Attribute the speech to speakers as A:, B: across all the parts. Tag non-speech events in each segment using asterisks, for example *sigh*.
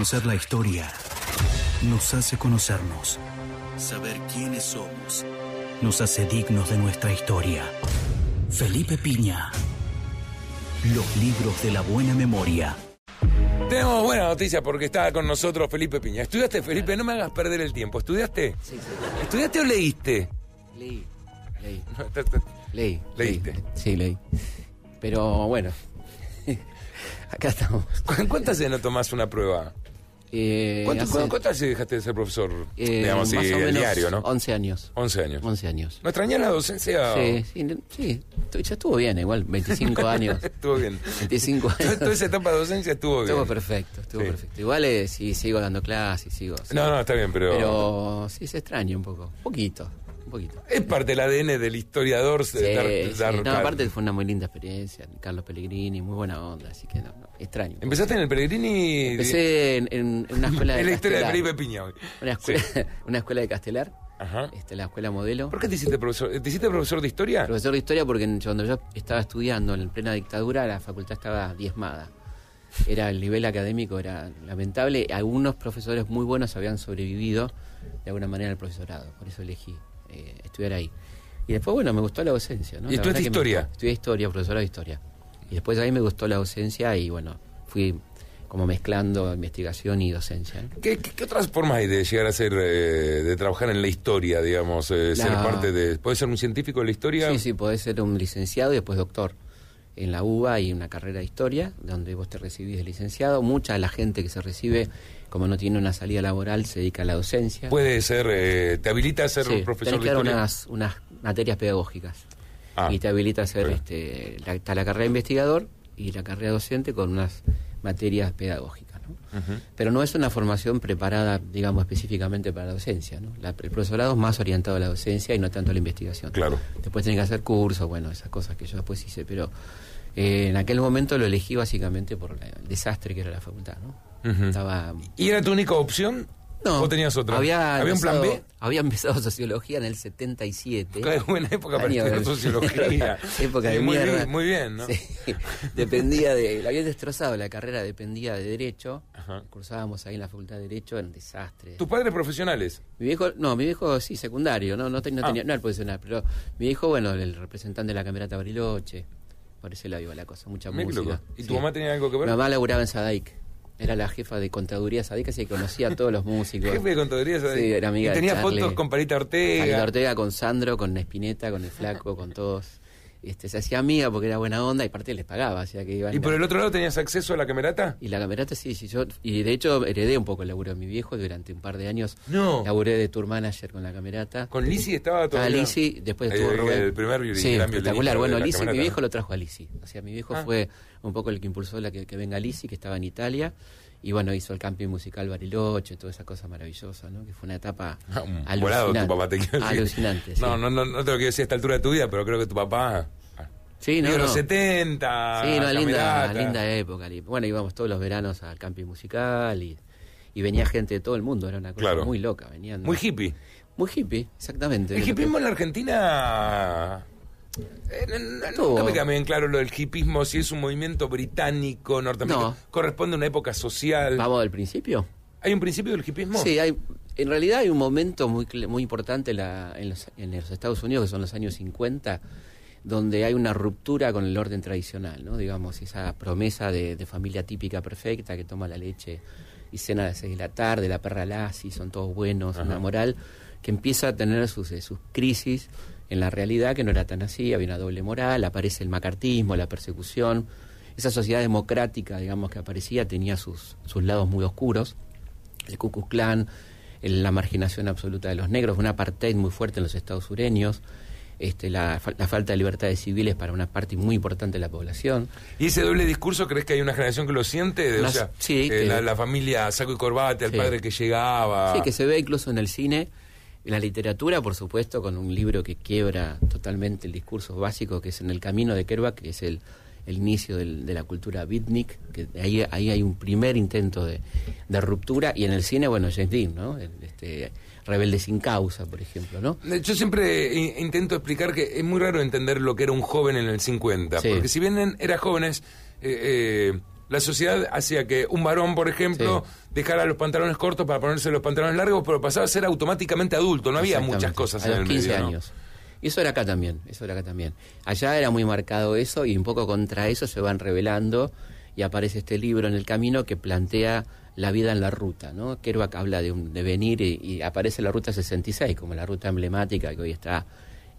A: Conocer la historia nos hace conocernos. Saber quiénes somos nos hace dignos de nuestra historia. Felipe Piña. Los libros de la buena memoria.
B: Tenemos buena noticia porque está con nosotros Felipe Piña. ¿Estudiaste, Felipe? No me hagas perder el tiempo. ¿Estudiaste?
C: Sí, sí.
B: ¿Estudiaste o leíste?
C: Leí. Leí. *laughs*
B: No, está- está-
C: Leí.
B: ¿Leíste?
C: leí. Sí, leí. Pero bueno. *laughs* Acá estamos.
B: ¿Cu- ¿Cuántas veces no tomás una prueba?
C: Eh,
B: ¿Cuánto-
C: hace,
B: cu- ¿Cuántas veces dejaste de ser profesor?
C: eh,
B: digamos así, el diario, ¿no?
C: 11 años.
B: 11 años.
C: 11 años.
B: ¿No extrañás la docencia?
C: Sí, sí, sí. Ya estuvo bien, igual. 25 *laughs* años.
B: Estuvo bien.
C: 25 años.
B: Toda esa etapa de docencia estuvo bien.
C: Estuvo perfecto, estuvo
B: Sí.
C: perfecto. Igual eh, sí, sigo dando clases, sigo.
B: No, no, está bien, pero...
C: Pero sí se extraña un poco. Un poquito, un poquito.
B: Es parte del ADN del historiador
C: Sí,
B: de dar,
C: sí.
B: dar
C: No, aparte fue una muy linda experiencia. Carlos Pellegrini, muy buena onda, así que no, no, extraño.
B: ¿Empezaste en el Pellegrini?
C: Empecé en, una escuela *laughs* de
B: en la historia de. Felipe Piña hoy.
C: Una escuela, *laughs* una escuela de Castelar,
B: Ajá.
C: este, la escuela modelo.
B: ¿Por qué te hiciste profesor? ¿Te hiciste profesor de historia?
C: Profesor de historia porque cuando yo estaba estudiando en plena dictadura la facultad estaba diezmada. Era el nivel académico era lamentable. Algunos profesores muy buenos habían sobrevivido de alguna manera al profesorado, por eso elegí eh, estudiar ahí. Y después bueno me gustó la docencia. ¿no?
B: ¿Y estudiaste historia?
C: Estudié historia, profesora de historia. Y después ahí me gustó la docencia y bueno fui como mezclando investigación y docencia. ¿no?
B: ¿Qué, qué- qué otras formas hay de llegar a ser, eh, de trabajar en la historia, digamos, eh, ser parte de... ¿Puedes ser un científico de la historia?
C: Sí, sí, podés ser un licenciado y después doctor. En la UBA hay una carrera de historia, donde vos te recibís de licenciado. Mucha de la gente que se recibe, como no tiene una salida laboral, se dedica a la docencia.
B: Puede ser, eh, te habilita a ser
C: Sí,
B: profesor
C: tenés
B: de
C: que dar
B: historia.
C: unas, unas materias pedagógicas.
B: Ah,
C: y te habilita a hacer,
B: bien.
C: este, la, está la carrera de investigador y la carrera docente con unas materias pedagógicas. ¿no? Pero no es una formación preparada, digamos, específicamente para la docencia. ¿no? La- el profesorado es más orientado a la docencia y no tanto a la investigación.
B: Claro.
C: Después tenés que hacer cursos, bueno, esas cosas que yo después hice, pero eh, en aquel momento lo elegí básicamente por la- el desastre que era la facultad, ¿no? Estaba...
B: ¿Y era tu única opción?
C: No,
B: ¿O tenías otra?
C: Había,
B: un plan B?
C: Había empezado *laughs* sociología en el 77.
B: Qué buena época para estudiar sociología. *laughs*
C: época
B: Sí,
C: de
B: muy
C: mierda.
B: bien, muy bien, ¿no?
C: Sí, dependía de... La había destrozado la carrera, dependía de Derecho.
B: Ajá.
C: Cursábamos ahí en la Facultad de Derecho, en desastre.
B: ¿Tus padres profesionales?
C: Mi viejo, no, mi viejo sí, secundario, no, no, te- no
B: Ah.
C: tenía, no era profesional, pero mi viejo, bueno, el representante de la Camerata Bariloche, por ese lado iba la cosa, mucha
B: qué
C: música.
B: loco. ¿Y tu mamá tenía algo que ver?
C: Mi mamá laburaba en Sadaic, era la jefa de contaduría Sadaic, así que conocía a todos los músicos.
B: Jefe de contaduría, ¿sabes?
C: Sí, era amiga
B: Y tenía fotos con Parita Ortega.
C: Palito Ortega con Sandro, con Espineta, con el flaco, con todos. Este, se hacía amiga porque era buena onda y aparte les pagaba, o sea que iban
B: ¿Y por el otro lado tenías acceso a la camerata?
C: y la camerata sí, sí, yo, y de hecho heredé un poco el laburo de mi viejo durante un par de años.
B: No.
C: Laburé de tour manager con la camerata.
B: ¿Con Lisi estaba todo?
C: Estaba Lisi, después estuvo
B: El-
C: Rubén.
B: el primer violin-
C: Sí, espectacular. Bueno, Lisi, mi viejo lo trajo a Lisi. O sea, mi viejo
B: Ah.
C: fue un poco el que impulsó la que, que venga Lisi, que estaba en Italia. Y bueno, hizo el camping musical Bariloche, toda esa cosa maravillosa, ¿no? Que fue una etapa
B: Ah, *laughs* un
C: alucinante.
B: volado tu papá, te quiero decir.
C: Alucinante, sí.
B: No, no, no, no te lo quiero decir a esta altura de tu vida, pero creo que tu papá...
C: Sí, no, no.
B: los 70,
C: Sí, una linda, linda época. Bueno, íbamos todos los veranos al camping musical y, y venía gente de todo el mundo, era una cosa
B: Claro.
C: muy loca. Venían,
B: Muy hippie.
C: Muy hippie, exactamente.
B: El hipismo en la Argentina... eh, n- n-
C: Estuvo-
B: Nunca me queda bien claro lo del hipismo, si es un movimiento británico, norteamericano.
C: No.
B: Corresponde a una época social.
C: ¿Vamos del principio?
B: ¿Hay un principio del hipismo?
C: Sí, hay, en realidad hay un momento muy, muy importante en, la- en los, en los Estados Unidos, que son los años 50, donde hay una ruptura con el orden tradicional, ¿no? Digamos, esa promesa de, de familia típica perfecta que toma la leche y cena a las 6 de la tarde, la perra Lassie, son todos buenos,
B: Ajá.
C: una moral que empieza a tener sus, eh, sus crisis en la realidad, que no era tan así, había una doble moral, aparece el macartismo, la persecución. Esa sociedad democrática, digamos, que aparecía tenía sus, sus lados muy oscuros el Ku Klux Klan, el- la marginación absoluta de los negros, un apartheid muy fuerte en los estados sureños, este, la, la falta de libertades civiles para una parte muy importante de la población.
B: ¿Y ese doble discurso crees que hay una generación que lo siente? De, o sea,
C: sí,
B: eh,
C: que-
B: la, la familia saco y corbata, el
C: Sí.
B: padre que llegaba.
C: Sí, que se ve incluso en el cine, en la literatura, por supuesto, con un libro que quiebra totalmente el discurso básico, que es En el camino de Kerouac, que es el, el inicio del- de la cultura beatnik, que ahí, ahí hay un primer intento de, de ruptura, y en el cine, bueno, James Dean, ¿no? Este, Rebelde sin causa, por ejemplo, ¿no?
B: Yo siempre i- intento explicar que es muy raro entender lo que era un joven en el 50,
C: Sí.
B: porque si bien en- era jóvenes, eh, eh, la sociedad hacía que un varón, por ejemplo, dejara los pantalones cortos para ponerse los pantalones largos, pero pasaba a ser automáticamente adulto. No había muchas cosas
C: a
B: en
C: los
B: el
C: 15
B: medio, ¿no?
C: años. Y eso era acá también, eso era acá también. Allá era muy marcado eso y un poco contra eso se van revelando y aparece este libro en el camino que plantea la vida en la ruta, ¿no? Kerouac habla de un devenir y, y aparece la ruta 66 como la ruta emblemática que hoy está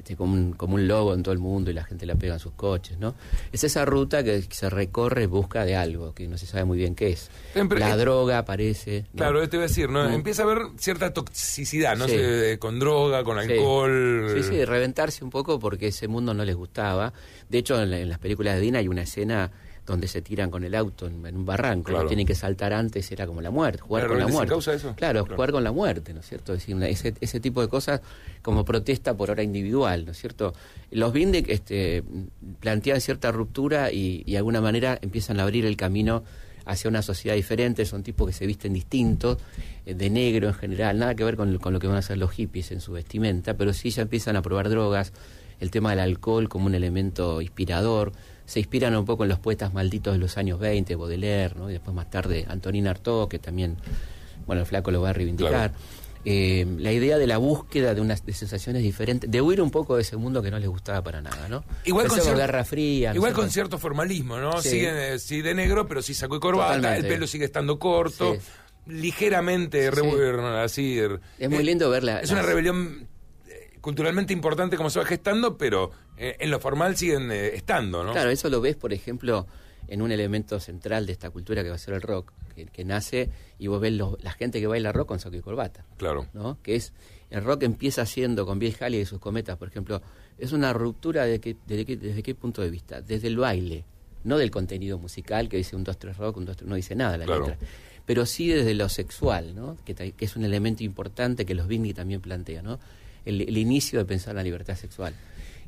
C: este, como, un, como un logo en todo el mundo y la gente la pega en sus coches, ¿no? Es esa ruta que se recorre en busca de algo que no se sabe muy bien qué es.
B: Siempre-
C: la
B: eh,
C: droga aparece. ¿no?
B: Claro, te iba a decir, ¿no?
C: Mm.
B: Empieza a haber cierta toxicidad, ¿no?
C: Sí.
B: sé, con droga, con
C: Sí.
B: alcohol.
C: Sí, sí, reventarse un poco porque ese mundo no les gustaba. De hecho, en, la- en las películas de Dina hay una escena donde se tiran con el auto en, en un barranco,
B: Claro.
C: tienen que saltar antes, era como la muerte, jugar con la
B: ¿les
C: muerte.
B: causa eso?
C: Claro,
B: Claro.
C: jugar con la muerte, ¿no es cierto? Es decir, una- ese, ese tipo de cosas como protesta por hora individual, ¿no es cierto? Los Bindic este, plantean cierta ruptura y, y de alguna manera empiezan a abrir el camino hacia una sociedad diferente, son tipos que se visten distintos, eh, de negro en general, nada que ver con, con lo que van a hacer los hippies en su vestimenta, pero sí ya empiezan a probar drogas, el tema del alcohol como un elemento inspirador, se inspiran un poco en los poetas malditos de los años 20, Baudelaire, ¿no? y después más tarde Antonin Artaud, que también, bueno, el flaco lo va a reivindicar.
B: Claro.
C: Eh, la idea de la búsqueda de unas de sensaciones diferentes, de huir un poco de ese mundo que no les gustaba para nada, ¿no?
B: Igual con cier-
C: Guerra Fría. ¿no
B: Igual con
C: cierto?
B: formalismo, ¿no?
C: Sí.
B: Eh, sí de negro, pero sí saco y corbata,
C: Totalmente.
B: el pelo sigue estando corto,
C: Sí.
B: ligeramente
C: Sí.
B: así. er-
C: Es muy
B: eh,
C: lindo verla.
B: Es una rebelión culturalmente importante como se va gestando, pero eh, en lo formal siguen eh, estando, ¿no?
C: Claro, eso lo ves, por ejemplo, en un elemento central de esta cultura que va a ser el rock, que, que nace y vos ves los- la gente que baila rock con saco y corbata.
B: Claro.
C: ¿no? Que es, el rock empieza siendo con Bill Haley y sus cometas, por ejemplo, es una ruptura de que, desde, qué, desde qué punto de vista, desde el baile, no del contenido musical que dice un 2-3 rock, un 2-3, no dice nada la
B: Claro.
C: letra, pero sí desde lo sexual, ¿no? que, es un elemento importante que los Bindi también plantean, ¿no? El, el inicio de pensar la libertad sexual.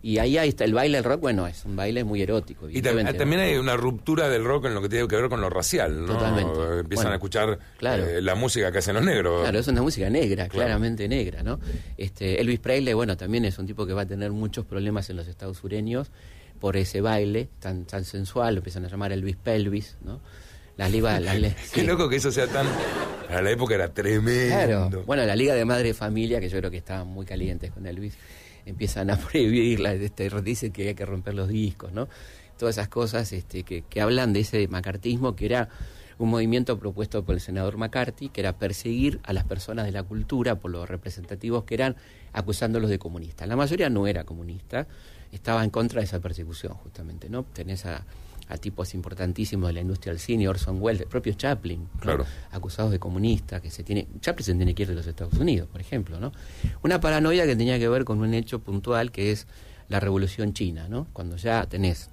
C: Y ahí, ahí está, el baile del rock, bueno, es un baile muy erótico.
B: Y tam-
C: evidentemente, ¿no?
B: también hay una ruptura del rock en lo que tiene que ver con lo racial, ¿no?
C: Totalmente.
B: Empiezan
C: Bueno,
B: a escuchar
C: claro.
B: eh, la música que hacen los negros.
C: Claro, es una música negra,
B: Claro.
C: claramente negra, ¿no? Este, Elvis Presley, bueno, también es un tipo que va a tener muchos problemas en los estados sureños por ese baile tan, tan sensual, lo empiezan a llamar Elvis Pelvis, ¿no? La liga, la, le- *laughs*
B: Qué
C: sí.
B: loco que eso sea tan... A la época era tremendo.
C: Bueno, la Liga de Madre y Familia, que yo creo que estaban muy calientes con Elvis, empiezan a *laughs* prohibirla, este, dicen que hay que romper los discos, ¿no? Todas esas cosas este, que, que hablan de ese macartismo que era un movimiento propuesto por el senador McCarthy, que era perseguir a las personas de la cultura por los representativos que eran, acusándolos de comunistas. La mayoría no era comunista, estaba en contra de esa persecución, justamente, ¿no? Tenés a, a tipos importantísimos de la industria del cine, Orson Welles, el propio Chaplin, ¿no?
B: Claro.
C: acusados de comunista, que se tiene, Chaplin se tiene que ir de los Estados Unidos, por ejemplo, ¿no? Una paranoia que tenía que ver con un hecho puntual que es la revolución china, ¿no? Cuando ya tenés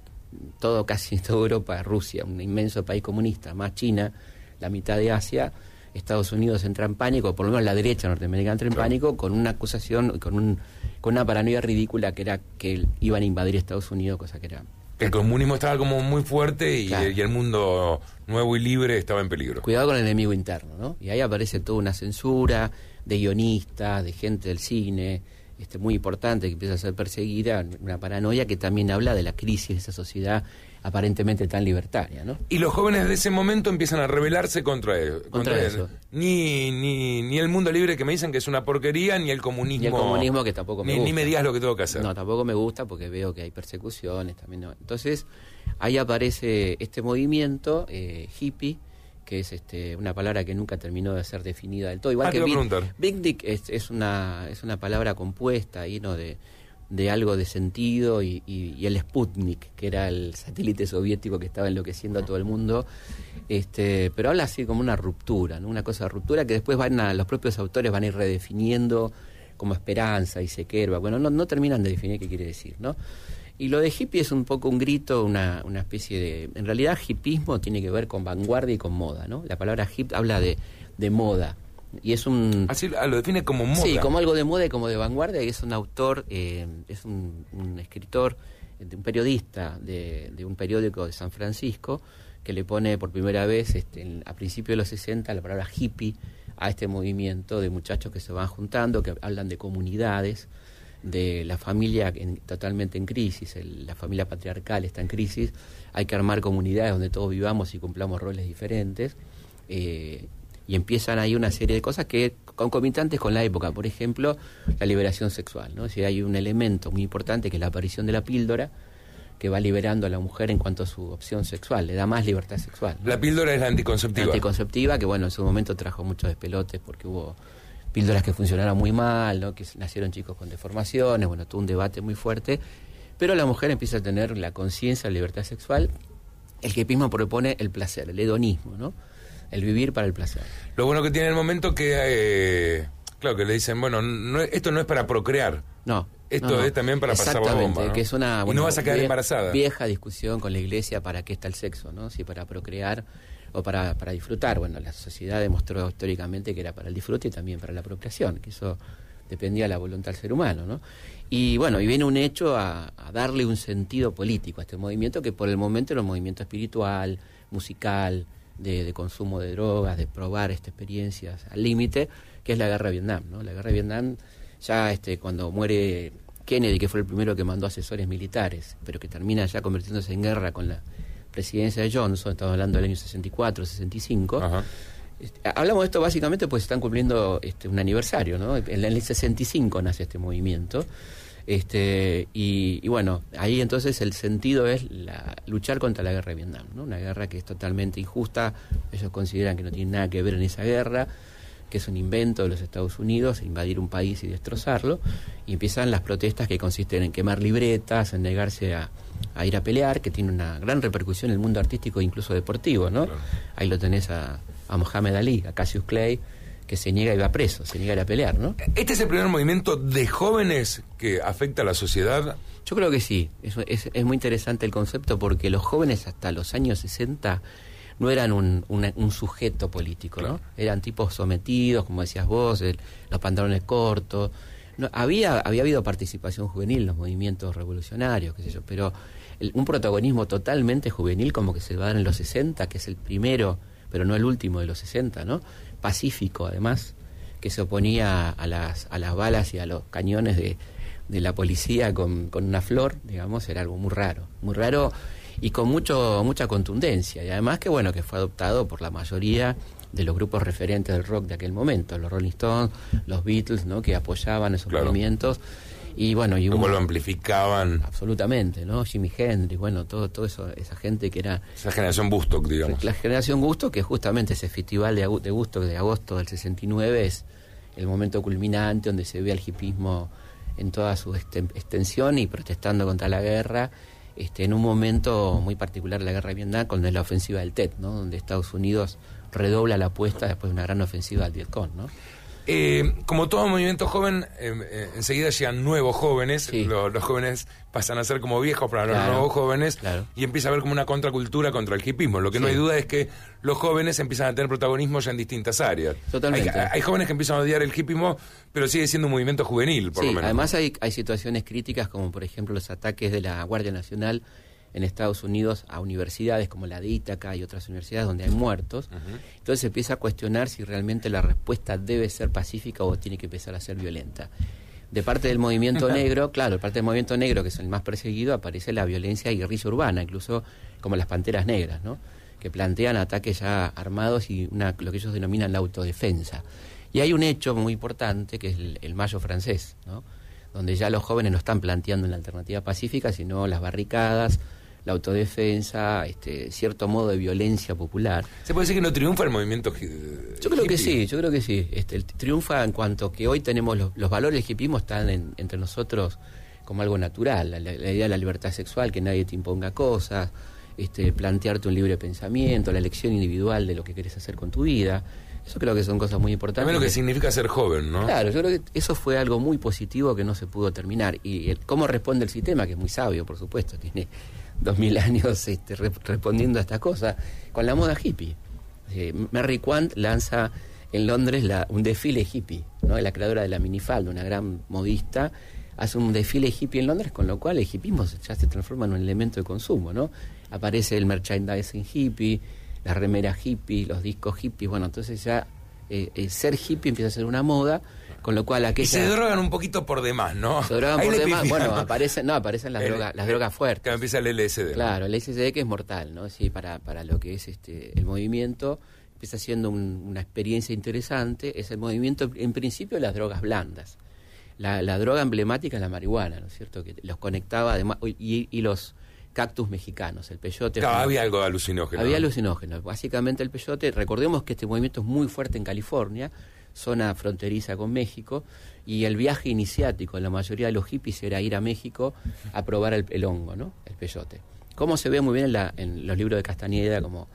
C: todo, casi toda Europa, Rusia, un inmenso país comunista, más China, la mitad de Asia, Estados Unidos entra en pánico, por lo menos la derecha norteamericana entra en
B: Claro.
C: pánico con una acusación, con un con una paranoia ridícula que era que iban a invadir Estados Unidos, cosa que era
B: El comunismo estaba como muy fuerte y,
C: Claro.
B: y el mundo nuevo y libre estaba en peligro.
C: Cuidado con el enemigo interno, ¿no? Y ahí aparece toda una censura de guionistas, de gente del cine, este, muy importante que empieza a ser perseguida, una paranoia que también habla de la crisis de esa sociedad aparentemente tan libertaria, ¿no?
B: Y los jóvenes de ese momento empiezan a rebelarse contra, él-
C: Contra eso.
B: Ni, ni, ni el mundo libre que me dicen que es una porquería, ni el comunismo.
C: Y el comunismo que tampoco me
B: ni,
C: gusta.
B: ni me digas lo que tengo que hacer.
C: No, tampoco me gusta porque veo que hay persecuciones también. no. Entonces, ahí aparece este movimiento eh, hippie, que es este, una palabra que nunca terminó de ser definida del todo. Igual
B: Ah,
C: que Big, Dick es, es una, es una palabra compuesta ahí, ¿no? De, de algo de sentido y, y- y el Sputnik, que era el satélite soviético que estaba enloqueciendo a todo el mundo. Este, pero habla así como una ruptura, ¿no? una cosa de ruptura que después van a, los propios autores van a ir redefiniendo como esperanza y sequerba. Bueno, no, no terminan de definir qué quiere decir, ¿no? Y lo de hippie es un poco un grito, una, una especie de... En realidad, hippismo tiene que ver con vanguardia y con moda, ¿no? La palabra hip habla de, de moda. Y es un...
B: Así ah, lo define como moda.
C: Sí, como algo de moda y como de vanguardia, y es un autor, eh, es un, un escritor, eh, un periodista de, de un periódico de San Francisco, que le pone por primera vez, este, en- a principios de los 60, la palabra hippie a este movimiento de muchachos que se van juntando, que hablan de comunidades, de la familia totalmente en crisis, la familia patriarcal está en crisis, hay que armar comunidades donde todos vivamos y cumplamos roles diferentes. Eh, y empiezan ahí una serie de cosas que concomitantes con la época, por ejemplo, la liberación sexual, ¿no? Si hay un elemento muy importante que es la aparición de la píldora, que va liberando a la mujer en cuanto a su opción sexual, le da más libertad sexual.
B: La píldora es la anticonceptiva.
C: La anticonceptiva, que bueno, en su momento trajo muchos despelotes porque hubo píldoras que funcionaron muy mal, ¿no? que nacieron chicos con deformaciones, bueno, tuvo un debate muy fuerte, pero la mujer empieza a tener la conciencia, la libertad sexual. El hipismo propone el placer, el hedonismo, ¿no? El vivir para el placer.
B: Lo bueno que tiene el momento que, eh, claro, que le dicen, bueno, esto no es para procrear.
C: No.
B: Esto es también para pasar la bomba.
C: que es una.
B: y no vas a quedar embarazada.
C: Vieja discusión con la iglesia para qué está el sexo, ¿no? Si para procrear o para, para disfrutar. Bueno, la sociedad demostró históricamente que era para el disfrute y también para la procreación, que eso dependía de la voluntad del ser humano, ¿no? Y bueno, y viene un hecho a, darle un sentido político a este movimiento que por el momento era un movimiento espiritual, musical, de, de consumo de drogas, de probar estas experiencias al límite, que es la guerra de Vietnam, ¿no? La guerra de Vietnam ya este, cuando muere Kennedy, que fue el primero que mandó asesores militares, pero que termina ya convirtiéndose en guerra con la presidencia de Johnson, estamos hablando del año 64, 65. Este, hablamos de esto básicamente pues están cumpliendo este, un aniversario, ¿no? En el 65 nace este movimiento. Este, y, bueno, ahí entonces el sentido es la, luchar contra la guerra de Vietnam, ¿no? una guerra que es totalmente injusta, ellos consideran que no tiene nada que ver en esa guerra, que es un invento de los Estados Unidos, invadir un país y destrozarlo, y empiezan las protestas que consisten en quemar libretas, en negarse a, ir a pelear, que tiene una gran repercusión en el mundo artístico e incluso deportivo, ¿no? Ahí lo tenés a, a Mohamed Ali, a Cassius Clay, que se niega y va preso, se niega a ir a pelear, ¿no?
B: ¿Este es el primer movimiento de jóvenes que afecta a la sociedad?
C: Yo creo que sí, es, es, es muy interesante el concepto porque los jóvenes hasta los años 60 no eran un, un sujeto político, ¿no? Eran tipos sometidos, como decías vos, los pantalones cortos. No, había, había habido participación juvenil en los movimientos revolucionarios, qué sé yo, pero un protagonismo totalmente juvenil como que se va a dar en los 60, que es el primero, pero no el último de los 60, ¿no? Pacífico, además, que se oponía a las, a las balas y a los cañones de, de la policía con, con una flor, digamos, era algo muy raro. Muy raro y con mucho mucha contundencia. Y además que bueno que fue adoptado por la mayoría de los grupos referentes del rock de aquel momento los Rolling Stones los Beatles no que apoyaban esos movimientos. Y bueno y
B: como lo amplificaban.
C: Absolutamente no Jimi Hendrix bueno todo todo eso esa gente que era
B: esa generación Bustock digamos.
C: la generación Gusto que justamente ese festival de, de Gusto de agosto del 69 es el momento culminante donde se ve al hipismo en toda su extensión y protestando contra la guerra este, en un momento muy particular de la guerra de Vietnam, con la ofensiva del TET, ¿no? donde Estados Unidos redobla la apuesta después de una gran ofensiva al Vietcong. ¿no?
B: Eh, como todo movimiento joven, em, eh, enseguida llegan nuevos jóvenes, los, jóvenes pasan a ser como viejos para los nuevos jóvenes y empieza a haber como una contracultura contra el hipismo. Lo que no hay duda es que los jóvenes empiezan a tener protagonismo ya en distintas áreas.
C: Totalmente.
B: Hay, jóvenes que empiezan a odiar el hipismo, pero sigue siendo un movimiento juvenil, por lo menos.
C: Además hay, hay situaciones críticas como por ejemplo los ataques de la Guardia Nacional en Estados Unidos a universidades como la de Ítaca y otras universidades donde hay muertos. Entonces se empieza a cuestionar si realmente la respuesta debe ser pacífica o tiene que empezar a ser violenta. De parte del movimiento *laughs* negro, claro, de parte del movimiento negro, que es el más perseguido, aparece la violencia y guerrilla urbana, incluso como las panteras negras, ¿no? que plantean ataques ya armados y una, lo que ellos denominan la autodefensa. Y hay un hecho muy importante que es el, el mayo francés, ¿no? donde ya los jóvenes no están planteando una alternativa pacífica, sino las barricadas, la autodefensa, este, cierto modo de violencia popular.
B: ¿Se puede decir que no triunfa el movimiento
C: Yo creo que sí, yo creo que sí. Este, triunfa en cuanto que hoy tenemos los, valores del hipismo están entre nosotros como algo natural, la, idea de la libertad sexual, que nadie te imponga cosas, este, plantearte un libre pensamiento, la elección individual de lo que quieres hacer con tu vida. Eso creo que son cosas muy importantes.
B: También lo que significa ser joven, ¿no?
C: Claro, yo creo que eso fue algo muy positivo que no se pudo terminar. Y cómo responde el sistema, que es muy sabio, por supuesto, tiene *laughs* dos mil años este, respondiendo a esta cosa, con la moda hippie. Eh, Mary Quant lanza en Londres un desfile hippie, ¿no? la creadora de la minifalda, una gran modista, hace un desfile hippie en Londres, con lo cual el hippismo ya se transforma en un elemento de consumo, ¿no? Aparece el merchandising hippie, la remera hippie, los discos hippie, bueno, entonces ya ser hippie empieza a ser una moda con lo cual aquella...
B: Y se drogan un poquito por demás, ¿no?
C: Se drogan por demás. Bueno, aparecen, no, aparecen las, drogas, las drogas fuertes.
B: Que empieza el LSD.
C: Claro, el LSD que es mortal, ¿no? Sí, para, para lo que es este el movimiento empieza siendo una experiencia interesante. Es el movimiento, en principio, las drogas blandas. La, la, droga emblemática es la marihuana, ¿no es cierto? Que los conectaba además y, y los cactus mexicanos, el peyote.
B: Claro, había algo alucinógeno.
C: Había alucinógeno. Básicamente el peyote, recordemos que este movimiento es muy fuerte en California, zona fronteriza con México, y el viaje iniciático en la mayoría de los hippies era ir a México a probar el, hongo, ¿no? El peyote. Como se ve muy bien en, la, en los libros de Castañeda, como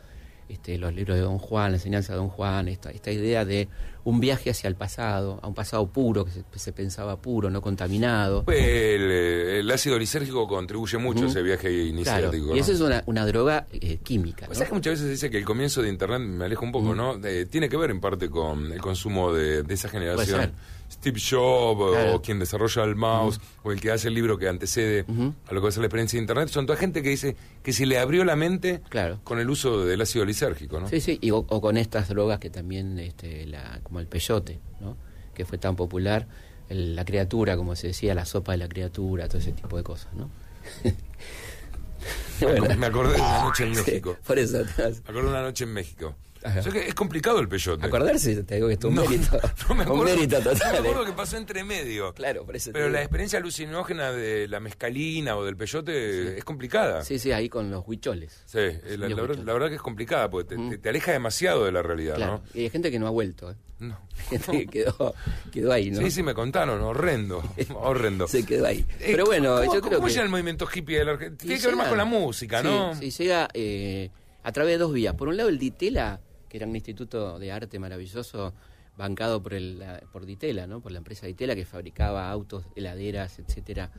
C: este, los libros de Don Juan, la enseñanza de Don Juan, esta, esta idea de un viaje hacia el pasado, a un pasado puro, que se, pensaba puro, no contaminado.
B: Pues el, ácido lisérgico contribuye mucho a ese viaje iniciático.
C: Y eso es una, una droga eh, química.
B: Pues que muchas veces se dice que el comienzo de Internet, me alejo un poco, ¿no? tiene que ver en parte con el consumo de, de esa generación. Steve Jobs o quien desarrolla el mouse o el que hace el libro que antecede a lo que es la experiencia de Internet, son toda gente que dice que se le abrió la mente con el uso del ácido lisérgico, ¿no?
C: Sí, sí, y, o, con estas drogas que también, este, la, como el peyote, ¿no? Que fue tan popular, la criatura, como se decía, la sopa de la criatura, todo ese tipo de cosas, ¿no? *laughs* *laughs*
B: Me acordé de una noche en México.
C: por eso.
B: Me acordé de una noche en México es complicado el peyote.
C: Acordarse, te digo que es un mérito.
B: No me
C: acuerdo, un mérito total.
B: me acuerdo que pasó entre medio.
C: Claro, por eso
B: Pero la experiencia alucinógena de la mezcalina o del peyote es complicada.
C: Sí, sí, ahí con los huicholes.
B: Sí, eh, la, verdad, que es complicada porque te, aleja demasiado de la realidad, ¿no?
C: Y hay gente que no ha vuelto, ¿eh? No. Gente que quedó, quedó ahí, ¿no?
B: Sí, sí, me contaron, horrendo, *laughs* horrendo.
C: Se quedó ahí. Eh, Pero bueno, yo creo
B: ¿cómo llega el movimiento hippie de la Argentina? Tiene que ver más con la música, ¿no?
C: Sí, llega eh, a través de dos vías. Por un lado, el Ditela era un instituto de arte maravilloso bancado por el por Ditela, ¿no? Por la empresa Ditela que fabricaba autos, heladeras, etcétera,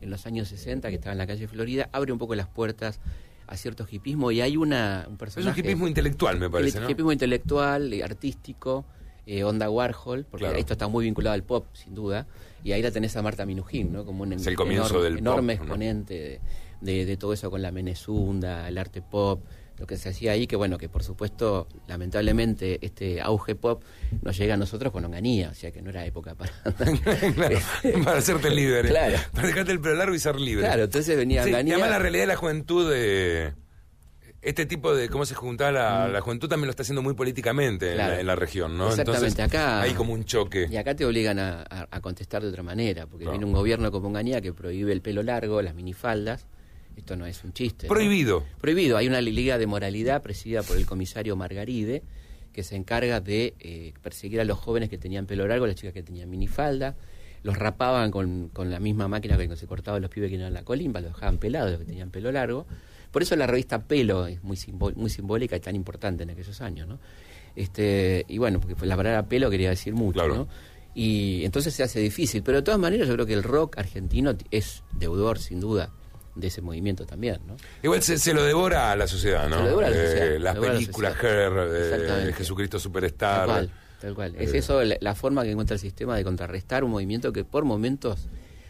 C: en los años 60 que estaba en la calle Florida, abre un poco las puertas a cierto hipismo y hay una un personaje
B: Es un hipismo intelectual, me parece, ¿no?
C: Hipismo intelectual, eh, artístico, eh, onda Warhol, porque esto está muy vinculado al pop, sin duda, y ahí la tenés a Marta Minujín, ¿no? Como un enorme, exponente de, de, todo eso con la Menezunda, el arte pop, lo que se hacía ahí, que bueno, que por supuesto, lamentablemente, este auge pop nos llega a nosotros con onganía, o sea que no era época para... *laughs* *laughs*
B: para hacerte libre. Claro. Para dejarte el pelo largo y ser libre.
C: Claro, entonces venía sí,
B: onganía. Además la realidad de la juventud de... Este tipo de cómo se juntaba la, mm. la juventud también lo está haciendo muy políticamente en, la, región, ¿no?
C: Exactamente, acá
B: hay como un choque.
C: Y acá te obligan a, contestar de otra manera, porque viene un gobierno como Onganía que prohíbe el pelo largo, las minifaldas, esto no es un chiste.
B: Prohibido.
C: Prohibido. Hay una liga de moralidad presidida por el comisario Margaride que se encarga de eh, perseguir a los jóvenes que tenían pelo largo, las chicas que tenían minifalda. Los rapaban con, con la misma máquina que se cortaban los pibes que eran la colimba, los dejaban pelados, los que tenían pelo largo. Por eso la revista Pelo es muy, muy simbólica y tan importante en aquellos años, ¿no? Este, y bueno, porque la palabra pelo quería decir mucho, ¿no? Y entonces se hace difícil. Pero de todas maneras yo creo que el rock argentino es deudor, sin duda, de ese movimiento también, ¿no?
B: Igual se, lo devora a la sociedad, ¿no?
C: Se lo devora a la sociedad.
B: Eh, las películas Her, eh, Jesucristo Superstar.
C: Tal cual, tal cual. es eh. eso la, forma que encuentra el sistema de contrarrestar un movimiento que por momentos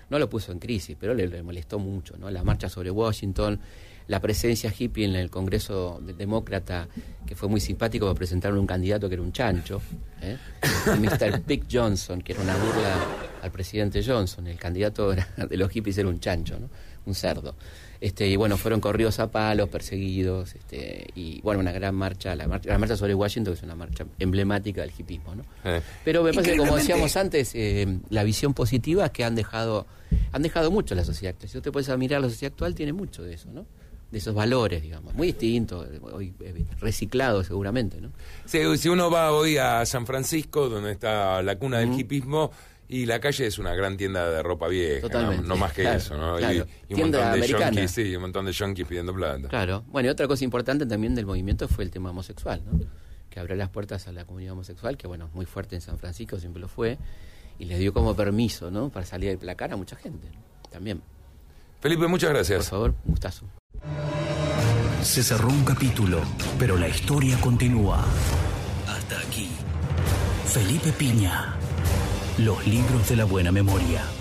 C: no lo puso en crisis, pero le, molestó mucho, ¿no? La marcha sobre Washington, la presencia hippie en el Congreso Demócrata, que fue muy simpático para presentar un candidato que era un chancho, ¿eh? el Mr. Pick Johnson, que era una burla al presidente Johnson, el candidato de los hippies era un chancho, ¿no? Un cerdo. Este, y bueno, fueron corridos a palos, perseguidos, este, y bueno, una gran marcha, la marcha, la marcha sobre Washington, que es una marcha emblemática del hipismo, ¿no? Eh. Pero me parece que, como decíamos antes, eh, la visión positiva es que han dejado, han dejado mucho la sociedad actual. Si usted puede mirar la sociedad actual, tiene mucho de eso, ¿no? de esos valores, digamos, muy distintos, hoy eh, reciclados seguramente, ¿no?
B: si uno va hoy a San Francisco, donde está la cuna del hipismo, y la calle es una gran tienda de ropa vieja, ¿no? más que eso, ¿no? Y, un montón de junkies, sí, un montón de junkies pidiendo plata.
C: Claro. Bueno, y otra cosa importante también del movimiento fue el tema homosexual, ¿no? Que abrió las puertas a la comunidad homosexual, que bueno, muy fuerte en San Francisco, siempre lo fue, y les dio como permiso, ¿no? Para salir del placar a mucha gente, también.
B: Felipe, muchas gracias.
C: Por favor, un gustazo.
A: Se cerró un capítulo, pero la historia continúa. Hasta aquí. Felipe Piña. Los libros de la buena memoria.